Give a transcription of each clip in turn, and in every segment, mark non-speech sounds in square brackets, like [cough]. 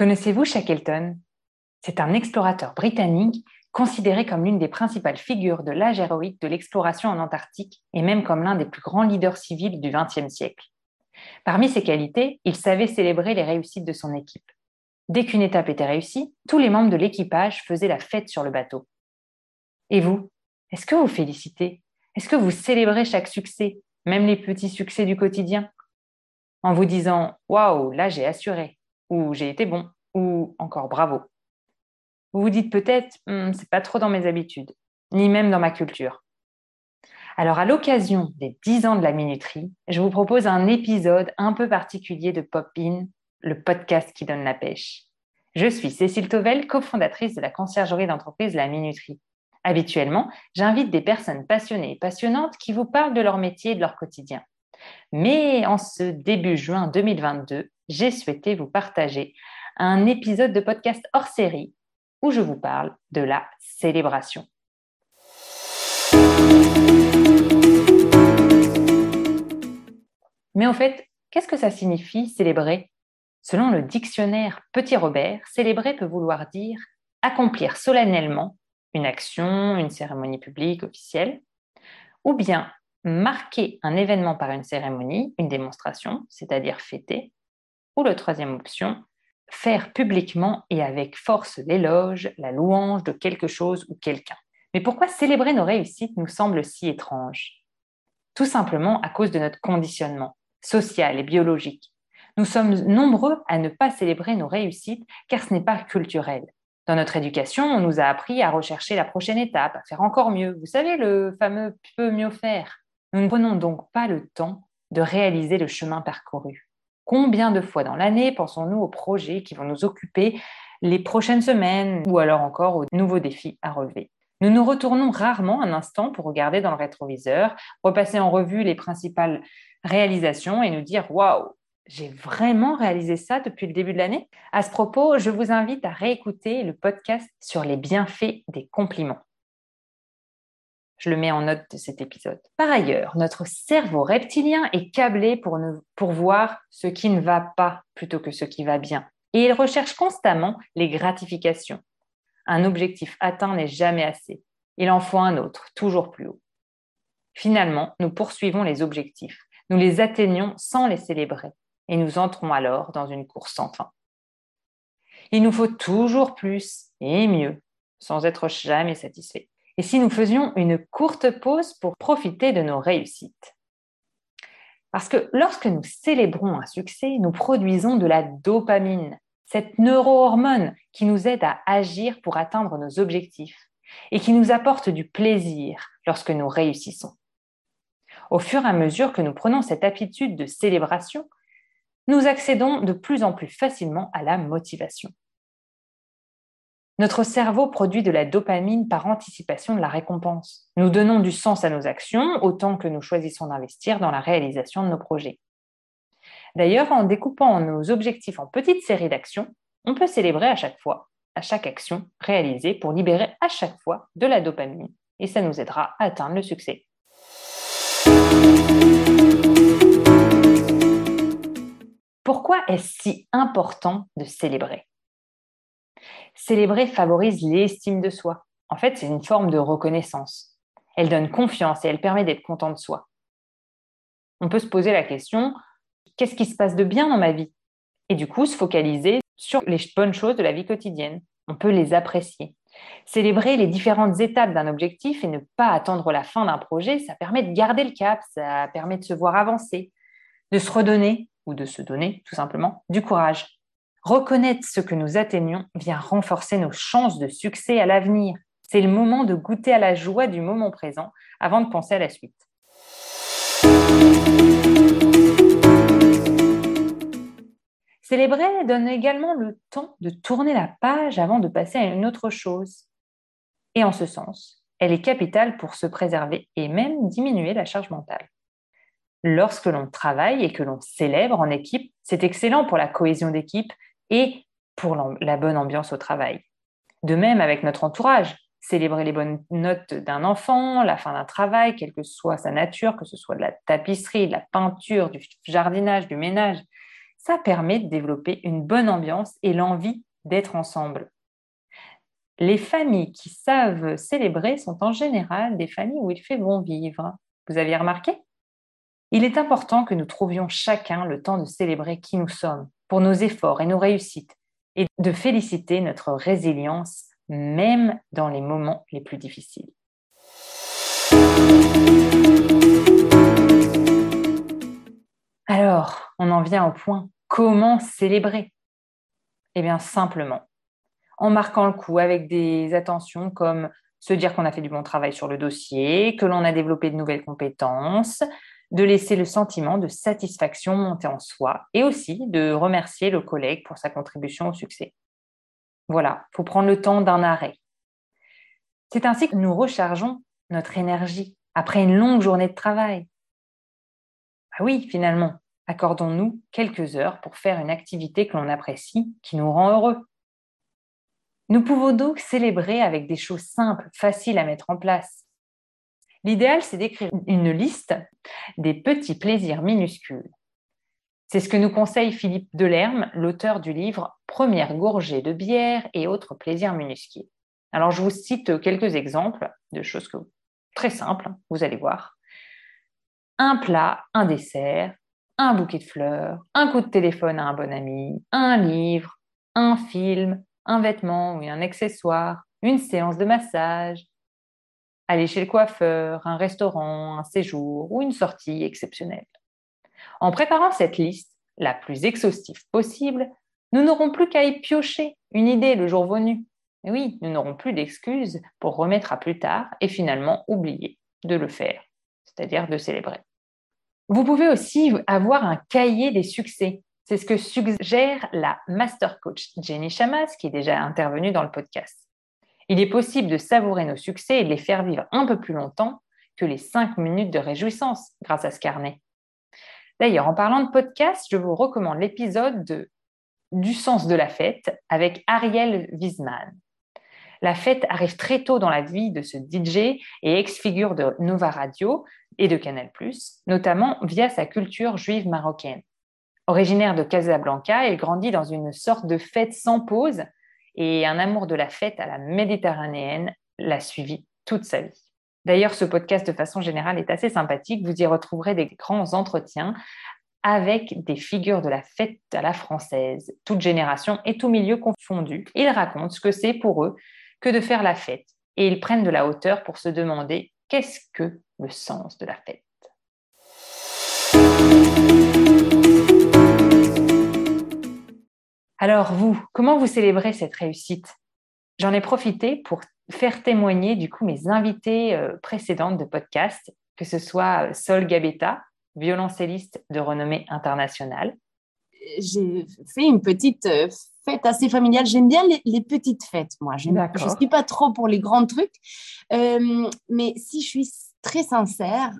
Connaissez-vous Shackleton C'est un explorateur britannique considéré comme l'une des principales figures de l'âge héroïque de l'exploration en Antarctique et même comme l'un des plus grands leaders civils du XXe siècle. Parmi ses qualités, il savait célébrer les réussites de son équipe. Dès qu'une étape était réussie, tous les membres de l'équipage faisaient la fête sur le bateau. Et vous, est-ce que vous félicitez? Est-ce que vous célébrez chaque succès, même les petits succès du quotidien? En vous disant Waouh, là j'ai assuré ou j'ai été bon, ou encore bravo. Vous vous dites peut-être, hmm, c'est pas trop dans mes habitudes, ni même dans ma culture. Alors, à l'occasion des 10 ans de la minuterie, je vous propose un épisode un peu particulier de Pop In, le podcast qui donne la pêche. Je suis Cécile Tovel, cofondatrice de la conciergerie d'entreprise La Minuterie. Habituellement, j'invite des personnes passionnées et passionnantes qui vous parlent de leur métier et de leur quotidien. Mais en ce début juin 2022, j'ai souhaité vous partager un épisode de podcast hors série où je vous parle de la célébration. Mais en fait, qu'est-ce que ça signifie célébrer? Selon le dictionnaire Petit Robert, célébrer peut vouloir dire accomplir solennellement une action, une cérémonie publique officielle, ou bien marquer un événement par une cérémonie, une démonstration, c'est-à-dire fêter, ou la troisième option, faire publiquement et avec force l'éloge, la louange de quelque chose ou quelqu'un. Mais pourquoi célébrer nos réussites nous semble si étrange? Tout simplement à cause de notre conditionnement social et biologique. Nous sommes nombreux à ne pas célébrer nos réussites car ce n'est pas culturel. Dans notre éducation, on nous a appris à rechercher la prochaine étape, à faire encore mieux. Vous savez, le fameux peut mieux faire. Nous ne prenons donc pas le temps de réaliser le chemin parcouru. Combien de fois dans l'année pensons-nous aux projets qui vont nous occuper les prochaines semaines ou alors encore aux nouveaux défis à relever? Nous nous retournons rarement un instant pour regarder dans le rétroviseur, repasser en revue les principales réalisations et nous dire waouh, j'ai vraiment réalisé ça depuis le début de l'année? À ce propos, je vous invite à réécouter le podcast sur les bienfaits des compliments. Je le mets en note de cet épisode. Par ailleurs, notre cerveau reptilien est câblé pour, pour voir ce qui ne va pas plutôt que ce qui va bien. Et il recherche constamment les gratifications. Un objectif atteint n'est jamais assez. Il en faut un autre, toujours plus haut. Finalement, nous poursuivons les objectifs. Nous les atteignons sans les célébrer. Et nous entrons alors dans une course sans fin. Il nous faut toujours plus et mieux, sans être jamais satisfait et si nous faisions une courte pause pour profiter de nos réussites? Parce que lorsque nous célébrons un succès, nous produisons de la dopamine, cette neurohormone qui nous aide à agir pour atteindre nos objectifs et qui nous apporte du plaisir lorsque nous réussissons. Au fur et à mesure que nous prenons cette habitude de célébration, nous accédons de plus en plus facilement à la motivation. Notre cerveau produit de la dopamine par anticipation de la récompense. Nous donnons du sens à nos actions autant que nous choisissons d'investir dans la réalisation de nos projets. D'ailleurs, en découpant nos objectifs en petites séries d'actions, on peut célébrer à chaque fois, à chaque action réalisée pour libérer à chaque fois de la dopamine et ça nous aidera à atteindre le succès. Pourquoi est-ce si important de célébrer? Célébrer favorise l'estime de soi. En fait, c'est une forme de reconnaissance. Elle donne confiance et elle permet d'être content de soi. On peut se poser la question, qu'est-ce qui se passe de bien dans ma vie? Et du coup, se focaliser sur les bonnes choses de la vie quotidienne. On peut les apprécier. Célébrer les différentes étapes d'un objectif et ne pas attendre la fin d'un projet, ça permet de garder le cap, ça permet de se voir avancer, de se redonner ou de se donner tout simplement du courage. Reconnaître ce que nous atteignons vient renforcer nos chances de succès à l'avenir. C'est le moment de goûter à la joie du moment présent avant de penser à la suite. Célébrer donne également le temps de tourner la page avant de passer à une autre chose. Et en ce sens, elle est capitale pour se préserver et même diminuer la charge mentale. Lorsque l'on travaille et que l'on célèbre en équipe, c'est excellent pour la cohésion d'équipe et pour la bonne ambiance au travail. De même avec notre entourage, célébrer les bonnes notes d'un enfant, la fin d'un travail, quelle que soit sa nature, que ce soit de la tapisserie, de la peinture, du jardinage, du ménage, ça permet de développer une bonne ambiance et l'envie d'être ensemble. Les familles qui savent célébrer sont en général des familles où il fait bon vivre. Vous aviez remarqué? Il est important que nous trouvions chacun le temps de célébrer qui nous sommes, pour nos efforts et nos réussites, et de féliciter notre résilience même dans les moments les plus difficiles. Alors, on en vient au point. Comment célébrer? Eh bien, simplement, en marquant le coup avec des attentions comme se dire qu'on a fait du bon travail sur le dossier, que l'on a développé de nouvelles compétences, de laisser le sentiment de satisfaction monter en soi et aussi de remercier le collègue pour sa contribution au succès. Voilà, il faut prendre le temps d'un arrêt. C'est ainsi que nous rechargeons notre énergie après une longue journée de travail. Ah oui, finalement, accordons-nous quelques heures pour faire une activité que l'on apprécie, qui nous rend heureux. Nous pouvons donc célébrer avec des choses simples, faciles à mettre en place. L'idéal, c'est d'écrire une liste des petits plaisirs minuscules. C'est ce que nous conseille Philippe Delerme, l'auteur du livre Première gorgée de bière et autres plaisirs minuscules. Alors, je vous cite quelques exemples de choses très simples, vous allez voir. Un plat, un dessert, un bouquet de fleurs, un coup de téléphone à un bon ami, un livre, un film, un vêtement ou un accessoire, une séance de massage, aller chez le coiffeur, un restaurant, un séjour ou une sortie exceptionnelle. En préparant cette liste, la plus exhaustive possible, nous n'aurons plus qu'à y piocher une idée le jour venu. Oui, nous n'aurons plus d'excuses pour remettre à plus tard et finalement oublier de le faire, c'est-à-dire de célébrer. Vous pouvez aussi avoir un cahier des succès c'est ce que suggère la master coach Jenny Chamas, qui est déjà intervenue dans le podcast. Il est possible de savourer nos succès et de les faire vivre un peu plus longtemps que les cinq minutes de réjouissance grâce à ce carnet. D'ailleurs, en parlant de podcast, je vous recommande l'épisode Du sens de la fête avec Ariel Wiesman. La fête arrive très tôt dans la vie de ce DJ et ex-figure de Nova Radio et de Canal+, notamment via sa culture juive marocaine. Originaire de Casablanca, il grandit dans une sorte de fête sans pause et un amour de la fête à la méditerranéenne l'a suivi toute sa vie. D'ailleurs, ce podcast de façon générale est assez sympathique. Vous y retrouverez des grands entretiens avec des figures de la fête à la française, toute génération et tout milieu confondu. Ils racontent ce que c'est pour eux que de faire la fête et ils prennent de la hauteur pour se demander qu'est-ce que le sens de la fête. Alors vous, comment vous célébrez cette réussite? J'en ai profité pour faire témoigner du coup mes invités euh, précédentes de podcast, que ce soit euh, Sol Gabetta, violoncelliste de renommée internationale. J'ai fait une petite euh, fête assez familiale. J'aime bien les, petites fêtes, moi. Je ne suis pas trop pour les grands trucs. mais si je suis très sincère,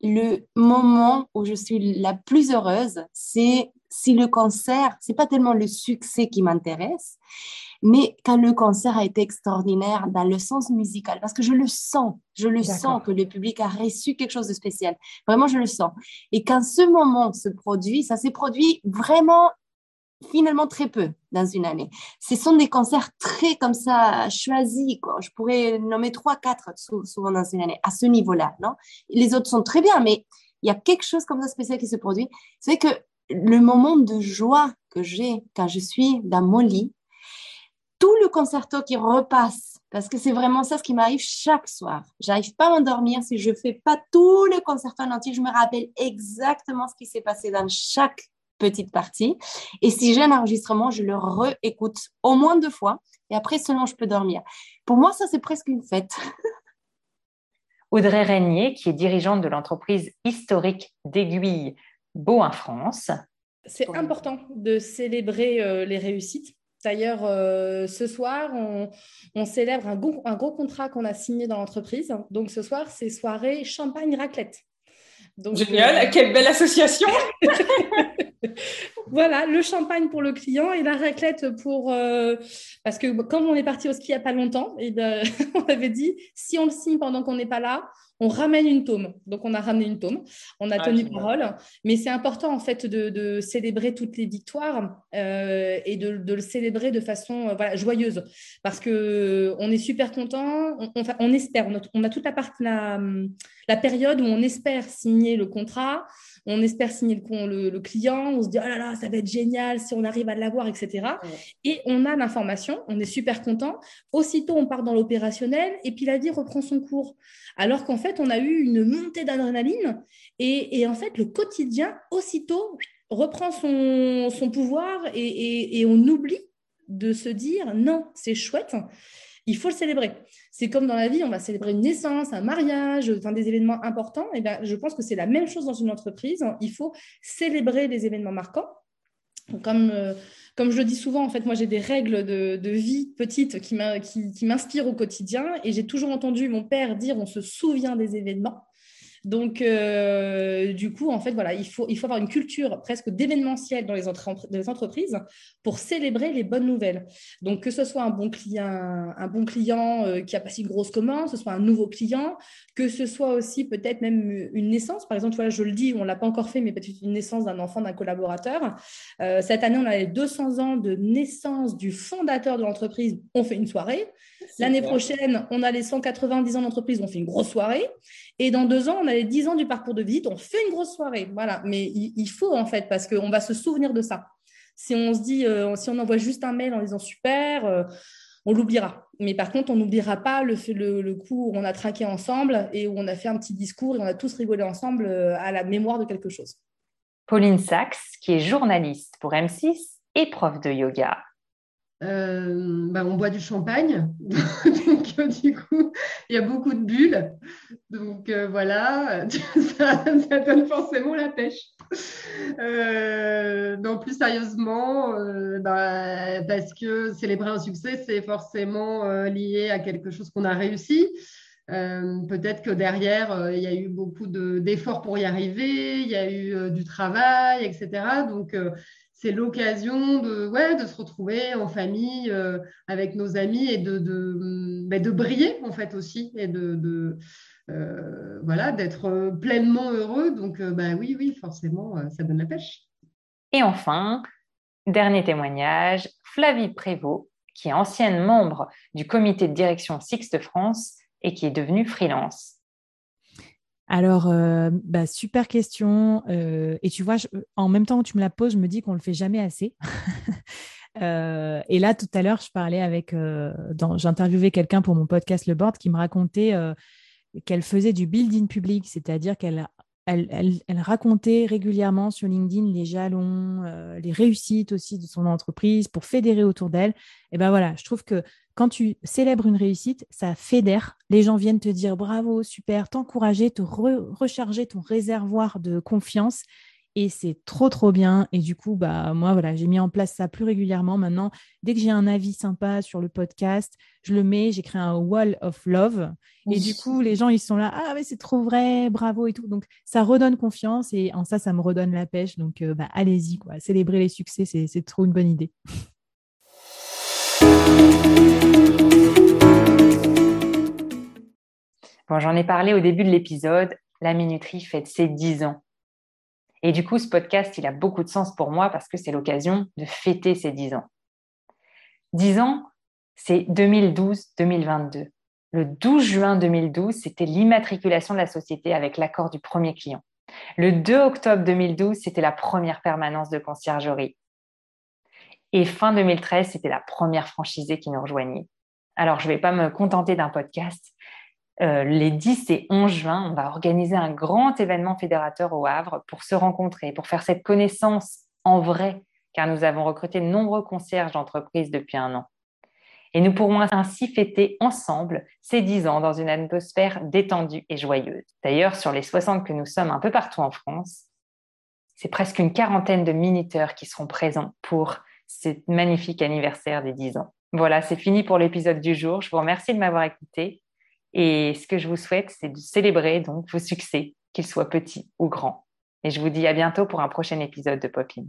le moment où je suis la plus heureuse, c'est si le concert, c'est pas tellement le succès qui m'intéresse, mais quand le concert a été extraordinaire dans le sens musical, parce que je le sens, je le sens que le public a reçu quelque chose de spécial. Vraiment, je le sens. Et quand ce moment se produit, ça s'est produit vraiment finalement très peu dans une année. Ce sont des concerts très comme ça choisis. Quoi. Je pourrais nommer trois, quatre souvent dans une année à ce niveau-là. Non? Les autres sont très bien, mais il y a quelque chose comme ça spécial qui se produit. C'est que le moment de joie que j'ai quand je suis dans mon lit, tout le concerto qui repasse, parce que c'est vraiment ça ce qui m'arrive chaque soir. J'arrive pas à m'endormir si je fais pas tout le concerto en entier. Je me rappelle exactement ce qui s'est passé dans chaque petite partie. Et si j'ai un enregistrement, je le réécoute au moins deux fois. Et après seulement, je peux dormir. Pour moi, ça, c'est presque une fête. Audrey Régnier, qui est dirigeante de l'entreprise historique d'aiguilles Beau France. C'est important de célébrer euh, les réussites. D'ailleurs, euh, ce soir, on, célèbre un, un, gros contrat qu'on a signé dans l'entreprise. Donc, ce soir, c'est soirée champagne raclette. Donc, Génial, euh, quelle belle association [laughs] Voilà, le champagne pour le client et la raclette pour... parce que quand on est parti au ski il n'y a pas longtemps, et [laughs] on avait dit, si on le signe pendant qu'on n'est pas là, on ramène une tome. Donc, on a ramené une tome, on a ah, tenu parole. Mais c'est important, en fait, de, célébrer toutes les victoires euh, et de, le célébrer de façon euh, joyeuse. Parce qu'on est super content, on, espère, on a, toute la, partie, la, la période où on espère signer le contrat, on espère signer le, le, client, on se dit, oh là là, ça va être génial si on arrive à l'avoir, etc. Et on a l'information, on est super content. Aussitôt, on part dans l'opérationnel et puis la vie reprend son cours. Alors qu'en fait, on a eu une montée d'adrénaline et, en fait, le quotidien, aussitôt, reprend son, pouvoir et, on oublie de se dire, non, c'est chouette, il faut le célébrer. C'est comme dans la vie, on va célébrer une naissance, un mariage, des événements importants. Et bien, je pense que c'est la même chose dans une entreprise. Il faut célébrer les événements marquants. Comme, euh, comme je le dis souvent, en fait, moi, j'ai des règles de, vie petites qui m'inspirent au quotidien. Et j'ai toujours entendu mon père dire on se souvient des événements. Donc, euh, du coup, en fait, voilà, il faut, il faut avoir une culture presque d'événementiel dans les, entreprises pour célébrer les bonnes nouvelles. Donc, que ce soit un bon client, un bon client euh, qui a passé une grosse commande, que ce soit un nouveau client, que ce soit aussi peut-être même une naissance. Par exemple, voilà, je le dis, on ne l'a pas encore fait, mais peut-être une naissance d'un enfant, d'un collaborateur. Euh, cette année, on a les 200 ans de naissance du fondateur de l'entreprise. On fait une soirée. L'année prochaine, on a les 190 ans d'entreprise, on fait une grosse soirée. Et dans deux ans, on a les 10 ans du parcours de visite, on fait une grosse soirée. Voilà. Mais il, faut, en fait, parce qu'on va se souvenir de ça. Si on se dit, euh, si on envoie juste un mail en disant super, euh, on l'oubliera. Mais par contre, on n'oubliera pas le, le, le, coup où on a traqué ensemble et où on a fait un petit discours et on a tous rigolé ensemble euh, à la mémoire de quelque chose. Pauline Sachs, qui est journaliste pour M6 et prof de yoga, euh, bah, on boit du champagne. [laughs] donc, euh, du coup, il y a beaucoup de bulles. Donc, euh, voilà, [laughs] ça, donne forcément la pêche. non, plus sérieusement, bah, parce que célébrer un succès, c'est forcément lié à quelque chose qu'on a réussi. Peut-être que derrière, il y a eu beaucoup d'efforts pour y arriver, il y a eu du travail, etc. Donc, c'est l'occasion de, se retrouver en famille euh, avec nos amis et de, de, bah, de, briller en fait aussi et de, euh, voilà, d'être pleinement heureux. Donc, euh, bah, oui, oui, forcément, ça donne la pêche. Et enfin, dernier témoignage, Flavie Prévost, qui est ancienne membre du comité de direction Sixte France et qui est devenue freelance. Alors, euh, bah, super question. Euh, et tu vois, en même temps que tu me la poses, je me dis qu'on ne le fait jamais assez. [laughs] Euh, et là, tout à l'heure, je parlais avec, j'interviewais quelqu'un pour mon podcast Le Board qui me racontait qu'elle faisait du building public, c'est-à-dire qu'elle elle, racontait régulièrement sur LinkedIn les jalons, les réussites aussi de son entreprise pour fédérer autour d'elle. Et ben voilà, je trouve que quand tu célèbres une réussite, ça fédère. Les gens viennent te dire bravo, super, t'encourager, te recharger ton réservoir de confiance. Et c'est trop, trop bien. Et du coup, bah, moi, voilà, j'ai mis en place ça plus régulièrement. Maintenant, dès que j'ai un avis sympa sur le podcast, je le mets, j'ai créé un wall of love. Et du coup, les gens, ils sont là, ah, mais c'est trop vrai, bravo et tout. Donc, ça redonne confiance et en ça, ça me redonne la pêche. Donc, euh, bah, allez-y, quoi. Célébrer les succès, c'est trop une bonne idée. Bon, j'en ai parlé au début de l'épisode, la minuterie fête ses 10 ans. Et du coup, ce podcast, il a beaucoup de sens pour moi parce que c'est l'occasion de fêter ses 10 ans. 10 ans, c'est 2012-2022. Le 12 juin 2012, c'était l'immatriculation de la société avec l'accord du premier client. Le 2 octobre 2012, c'était la première permanence de conciergerie. Et fin 2013, c'était la première franchisée qui nous rejoignait. Alors, je ne vais pas me contenter d'un podcast. Euh, les 10 et 11 juin, on va organiser un grand événement fédérateur au Havre pour se rencontrer, pour faire cette connaissance en vrai, car nous avons recruté de nombreux concierges d'entreprise depuis un an. Et nous pourrons ainsi fêter ensemble ces 10 ans dans une atmosphère détendue et joyeuse. D'ailleurs, sur les 60 que nous sommes un peu partout en France, c'est presque une quarantaine de minuteurs qui seront présents pour ce magnifique anniversaire des 10 ans. Voilà, c'est fini pour l'épisode du jour. Je vous remercie de m'avoir écouté. Et ce que je vous souhaite, c'est de célébrer donc vos succès, qu'ils soient petits ou grands. Et je vous dis à bientôt pour un prochain épisode de Popin.